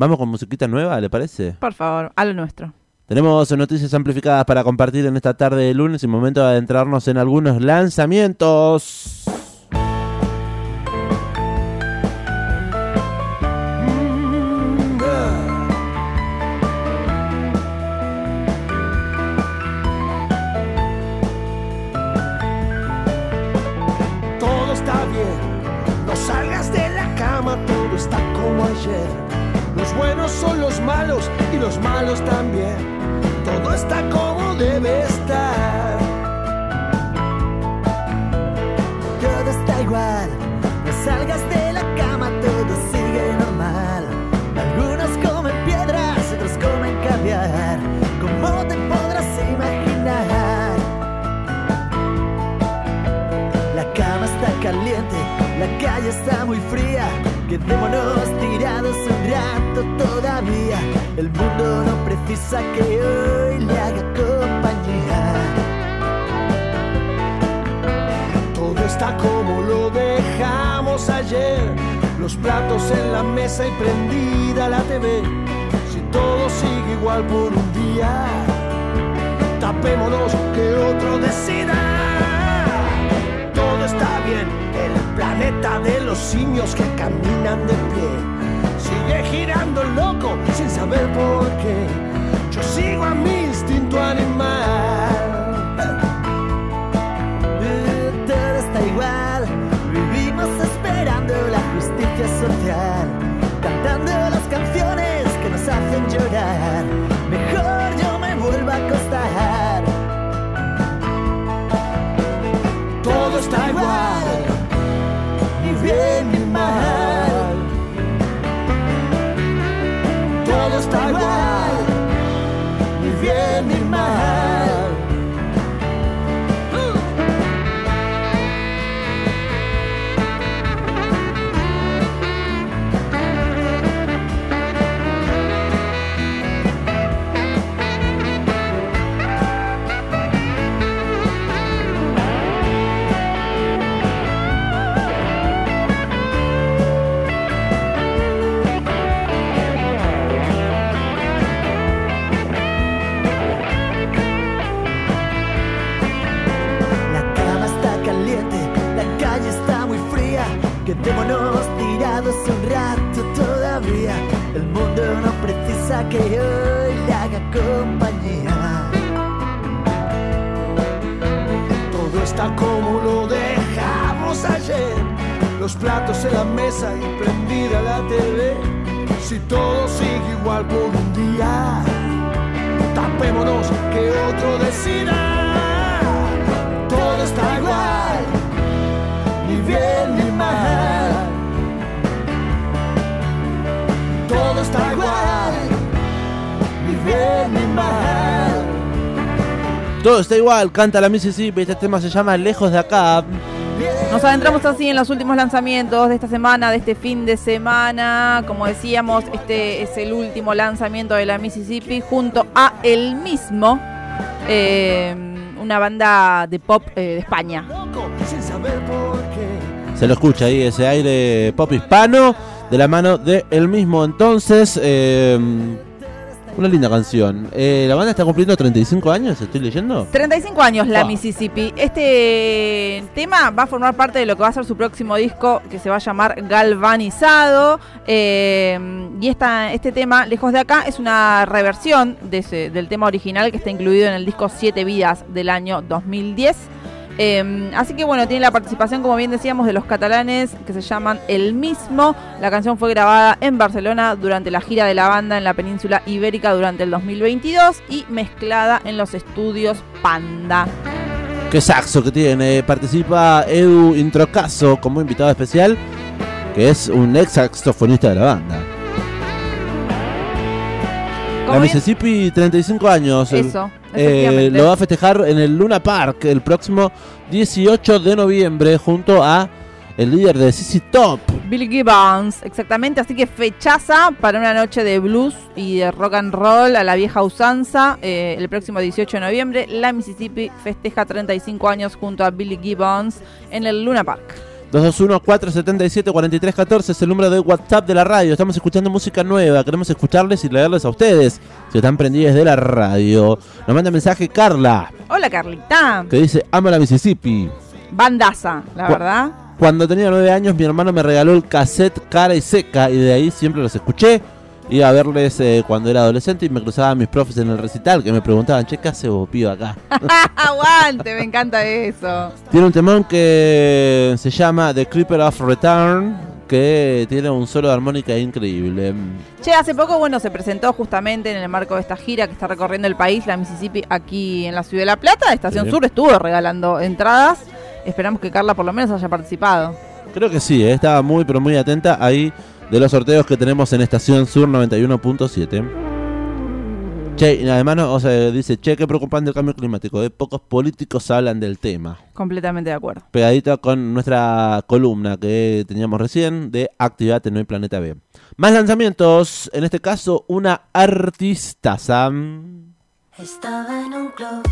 Vamos con musiquita nueva, ¿le parece? Por favor, a lo nuestro. Tenemos noticias amplificadas para compartir en esta tarde de lunes y momento de adentrarnos en algunos lanzamientos. Está muy fría. Quedémonos tirados un rato todavía. El mundo no precisa que hoy le haga compañía. Todo está como lo dejamos ayer. Los platos en la mesa y prendida la TV. Si todo sigue igual por un día, tapémonos que otro decida. Todo está bien, el planeta de los simios que caminan de pie. Sigue girando loco sin saber por qué. Yo sigo a mi instinto animal. Eh, Todo está igual, vivimos esperando la justicia social, mesa y prendida la TV. Si todo sigue igual por un día, tapémonos que otro decida. Todo está igual, ni bien ni mal. Todo está igual, ni bien ni mal. Todo está igual, canta la Mississippi, este tema se llama Lejos de acá. Nos adentramos así en los últimos lanzamientos de esta semana, de este fin de semana. Como decíamos, este es el último lanzamiento de la Mississippi junto a el mismo, eh, una banda de pop eh, de España. Se lo escucha ahí ese aire pop hispano de la mano de el mismo entonces. eh, una linda canción. Eh, la banda está cumpliendo 35 años, estoy leyendo. 35 años la Ah. Mississippi. Este tema va a formar parte de lo que va a ser su próximo disco que se va a llamar Galvanizado. Eh, y esta, este tema, Lejos de acá, es una reversión de ese- del tema original que está incluido en el disco Siete Vidas del año 2010. Eh, así que bueno, tiene la participación, como bien decíamos, de los catalanes que se llaman El Mismo. La canción fue grabada en Barcelona durante la gira de la banda en la península ibérica durante el 2022 y mezclada en los estudios Panda. Qué saxo que tiene. Participa Edu Introcaso como invitado especial, que es un ex saxofonista de la banda. La bien- Mississippi, 35 años. Eso, Eh, lo va a festejar en el Luna Park el próximo 18 de noviembre junto a el líder de CC Top. Bill Gibbons, exactamente. Así que fechaza para una noche de blues y de rock and roll a la vieja usanza. Eh, el próximo 18 de noviembre, la Mississippi festeja 35 años junto a Billy Gibbons en el Luna Park. 221-477-4314 es el número de WhatsApp de la radio. Estamos escuchando música nueva. Queremos escucharles y leerles a ustedes. Si están prendidos de la radio. Nos manda mensaje Carla, Hola, Carlita. que dice: Amo la Mississippi. Bandaza, la Cu- verdad. Cuando tenía nueve años, mi hermano me regaló el cassette Cara y Seca. Y de ahí siempre los escuché. Iba a verles eh, cuando era adolescente y me cruzaban mis profes en el recital que me preguntaban: Che, ¿qué hace vos, pío, acá? Aguante, me encanta eso. Tiene un temón que se llama The Creeper of Return, que tiene un solo de armónica increíble. Che, hace poco, bueno, se presentó justamente en el marco de esta gira que está recorriendo el país, la Mississippi, aquí en la Ciudad de La Plata. Estación Sí. Sur estuvo regalando entradas. Esperamos que Carla por lo menos haya participado. Creo que sí, eh, estaba muy pero muy atenta ahí de los sorteos que tenemos en Estación Sur 91.7. Che, y además no, o sea, dice, che, qué preocupante el cambio climático, eh, pocos políticos hablan del tema. Completamente de acuerdo. Pegadito con nuestra columna que teníamos recién de Actividad en el Planeta B. Más lanzamientos, en este caso una artista, Sam. Estaba en un club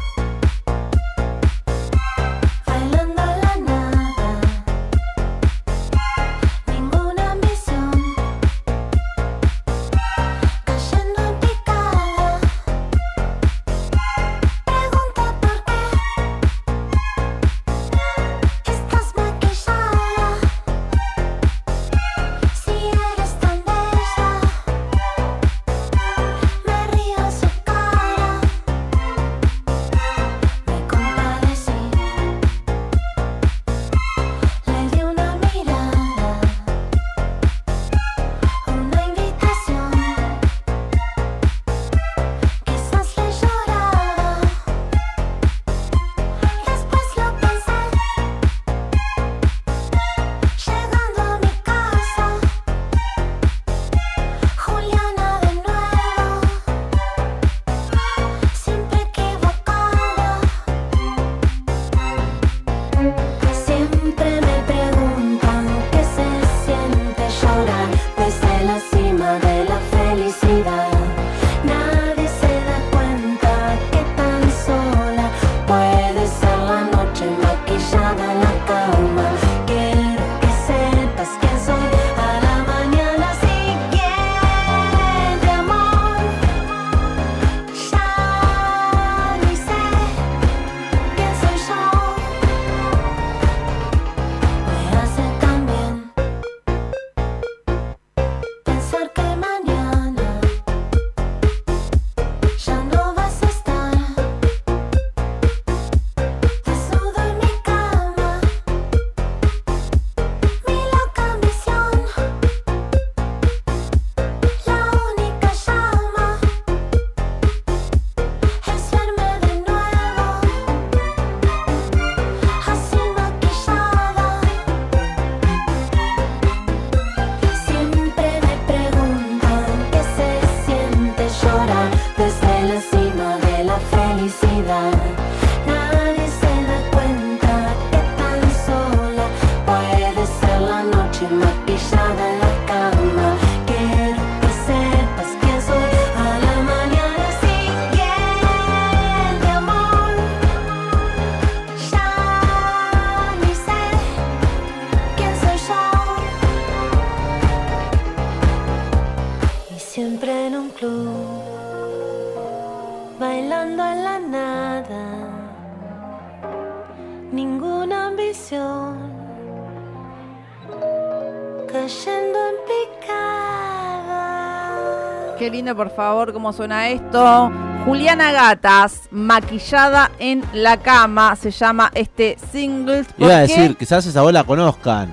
por favor, cómo suena esto. Juliana Gatas, maquillada en la cama, se llama este single. ¿Por Iba a decir, quizás esa voz la conozcan.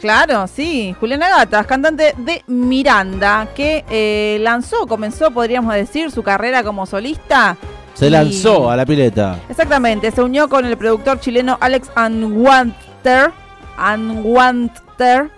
Claro, sí. Juliana Gatas, cantante de Miranda, que eh, lanzó, comenzó, podríamos decir, su carrera como solista. Se Y- lanzó a la pileta. Exactamente, se unió con el productor chileno Alex Anwanter, Anwanter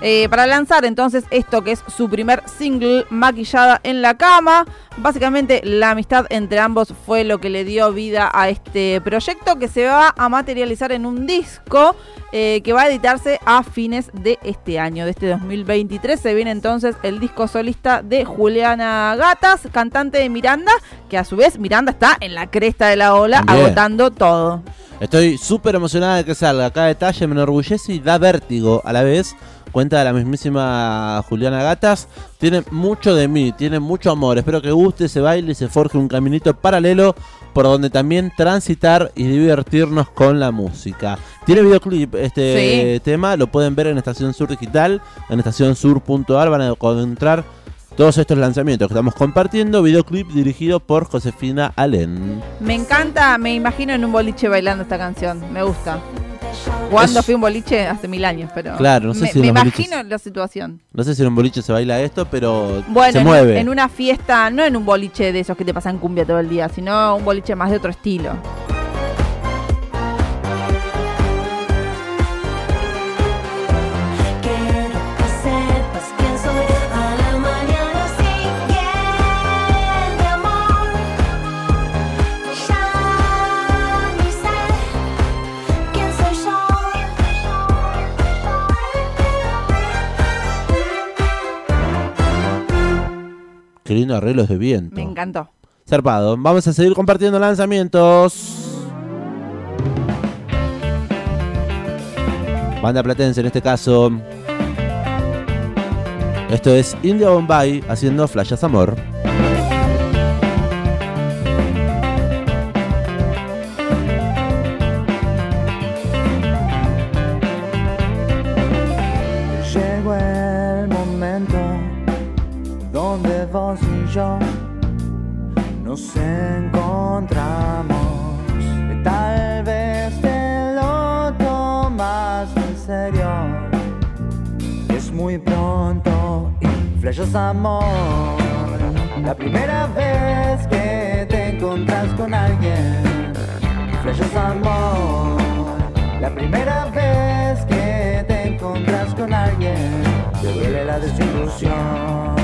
eh, para lanzar entonces esto que es su primer single, Maquillada en la Cama. Básicamente la amistad entre ambos fue lo que le dio vida a este proyecto que se va a materializar en un disco eh, que va a editarse a fines de este año, de este 2023. Se viene entonces el disco solista de Juliana Gatas, cantante de Miranda, que a su vez Miranda está en la cresta de la ola, agotando todo. Estoy súper emocionada de que salga. Cada detalle me enorgullece y da vértigo a la vez. Cuenta de la mismísima Juliana Gatas. Tiene mucho de mí, tiene mucho amor. Espero que guste, se baile y se forje un caminito paralelo por donde también transitar y divertirnos con la música. Tiene videoclip este Sí. tema, lo pueden ver en Estación Sur Digital, en estacionsur.ar van a encontrar todos estos lanzamientos que estamos compartiendo. Videoclip dirigido por Josefina Alén. Me encanta, me imagino en un boliche bailando esta canción, me gusta. Cuando fui un boliche hace mil años, pero Claro, no sé me, si me boliches- imagino la situación. No sé si en un boliche se baila esto, pero Bueno, se en, mueve. en una fiesta, no en un boliche de esos que te pasan cumbia todo el día, sino un boliche más de otro estilo. Qué lindo arreglos de viento. Me encantó. Zarpado. Vamos a seguir compartiendo lanzamientos. Banda Platense en este caso. Esto es India Bombay haciendo Flashes Amor. Donde vos y yo nos encontramos. Tal vez te lo tomas en serio. Es muy pronto y flechas amor. La primera vez que te encontras con alguien. Flechas amor. La primera vez que te encontras con alguien. Te duele la desilusión.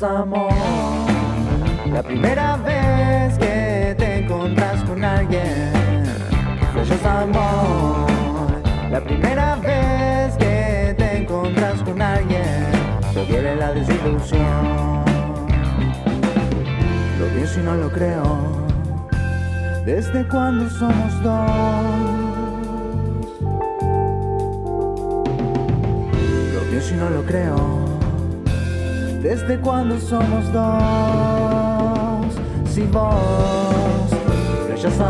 Amor. La primera vez que te encontras con alguien. Flechas amor. La primera vez que te encontras con alguien, te duele la desilusión. Lo pienso y no lo creo. ¿Desde cuando somos dos? Lo pienso y no lo creo. ¿Desde cuando somos dos? Si vos flechas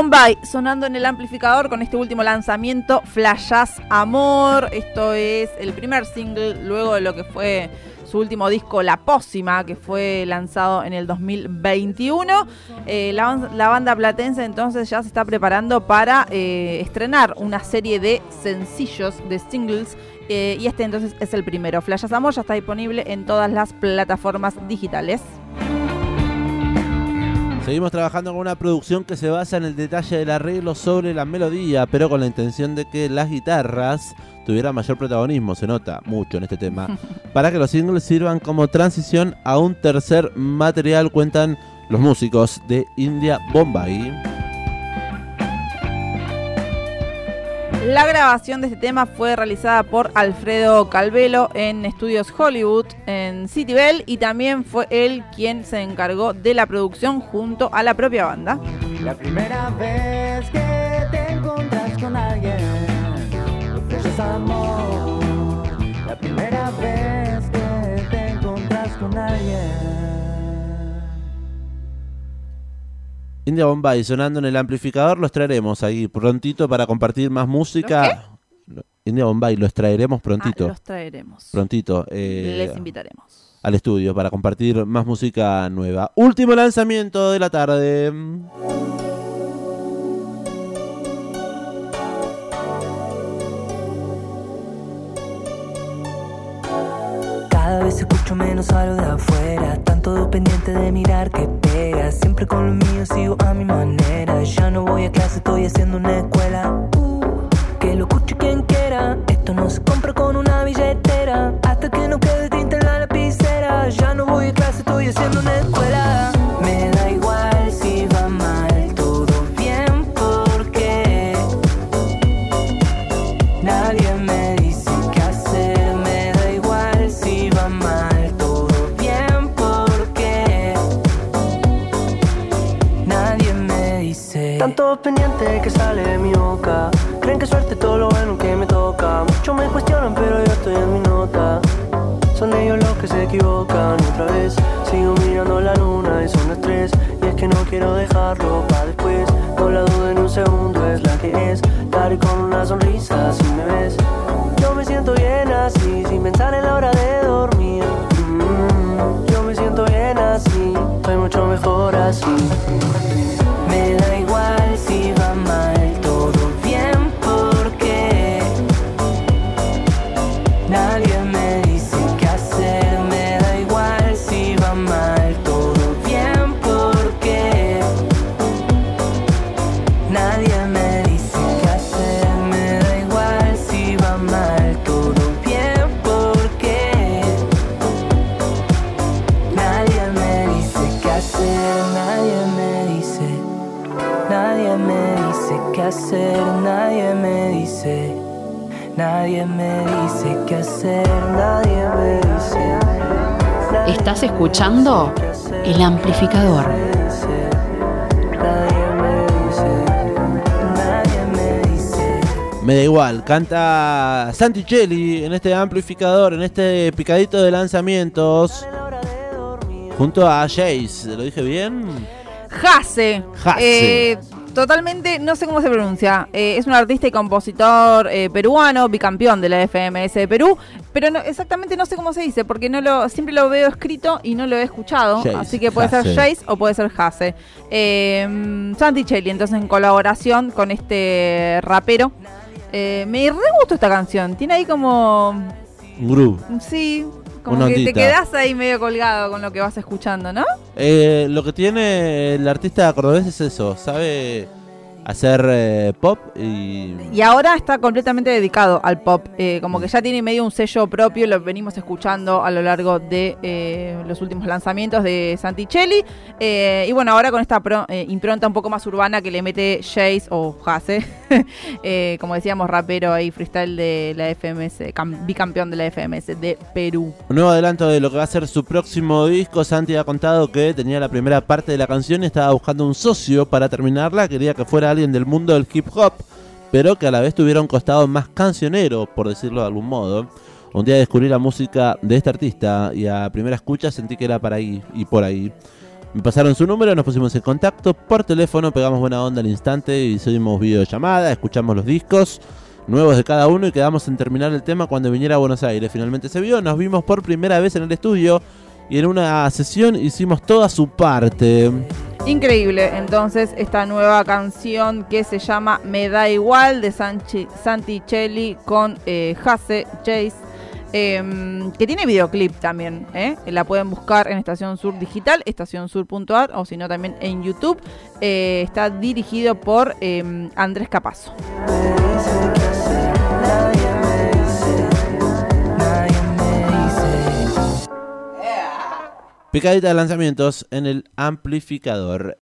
Bombay sonando en el amplificador con este último lanzamiento, Flashas Amor. Esto es el primer single luego de lo que fue su último disco, La Pócima, que fue lanzado en el 2021. Eh, la, la banda platense entonces ya se está preparando para eh, estrenar una serie de sencillos, de singles. eh, y este entonces es el primero. Flashas Amor ya está disponible en todas las plataformas digitales. Seguimos trabajando con una producción que se basa en el detalle del arreglo sobre la melodía, pero con la intención de que las guitarras tuvieran mayor protagonismo, se nota mucho en este tema, para que los singles sirvan como transición a un tercer material, cuentan los músicos de India Bombay. La grabación de este tema fue realizada por Alfredo Calvelo en Estudios Hollywood en City Bell y también fue él quien se encargó de la producción junto a la propia banda. La primera vez que India Bombay sonando en el amplificador, los traeremos ahí prontito para compartir más música. India Bombay, los traeremos prontito. Ah, los traeremos. Prontito. eh, Les invitaremos. al estudio para compartir más música nueva. Último lanzamiento de la tarde. Cada vez escucho menos algo de afuera, tan todo pendiente de mirar que con lo mío sigo a mi manera. Ya no voy a clase, estoy haciendo una escuela. Uh, que lo escuche quien quiera. Esto no se compra con una billetera. Hasta que no quede tinta en la lapicera. Ya no voy a clase, estoy haciendo una escuela. go Nadie me dice qué hacer, nadie me dice. nadie Estás escuchando El Amplificador. me dice, Nadie me dice, nadie me dice. Me da igual, canta Santicelli en este amplificador, en este picadito de lanzamientos, junto a Jace. ¿Lo dije bien? Jase. Jase. Eh, totalmente, no sé cómo se pronuncia. Eh, es un artista y compositor eh, peruano, bicampeón de la FMS de Perú. Pero no, exactamente no sé cómo se dice, porque no lo siempre lo veo escrito y no lo he escuchado. Jace, así que puede ser Jace o puede ser Jase. Eh, Santi Chelli, entonces en colaboración con este rapero. Eh, me re gustó esta canción. Tiene ahí como. Un groove. Sí, como Una que te quedas ahí medio colgado con lo que vas escuchando, ¿no? Eh, lo que tiene el artista cordobés es eso, sabe hacer eh, pop y... Y ahora está completamente dedicado al pop, eh, como que ya tiene medio un sello propio, lo venimos escuchando a lo largo de eh, los últimos lanzamientos de Santicelli. Y bueno, ahora con esta pro- impronta un poco más urbana que le mete Jace o Jase, como decíamos, rapero ahí, freestyle de la FMS, cam- bicampeón de la FMS de Perú. Un nuevo adelanto de lo que va a ser su próximo disco. Santi ha contado que tenía la primera parte de la canción y estaba buscando un socio para terminarla. Quería que fuera alguien del mundo del hip hop, pero que a la vez tuviera un costado más cancionero, por decirlo de algún modo. Un día descubrí la música de este artista y a primera escucha sentí que era para ahí y por ahí. Me pasaron su número, nos pusimos en contacto por teléfono, pegamos buena onda al instante y hicimos videollamada, escuchamos los discos nuevos de cada uno y quedamos en terminar el tema cuando viniera a Buenos Aires. Finalmente se vio, nos vimos por primera vez en el estudio y en una sesión hicimos toda su parte. Increíble, entonces, esta nueva canción que se llama Me da igual de Sanchi, Santicelli con eh, Jase Chase, em, que tiene videoclip también. ¿eh? La pueden buscar en Estación Sur Digital, estacionsur.ar o si no también en YouTube. Eh, está dirigido por em, Andrés Capazo. Picadita de lanzamientos en el amplificador.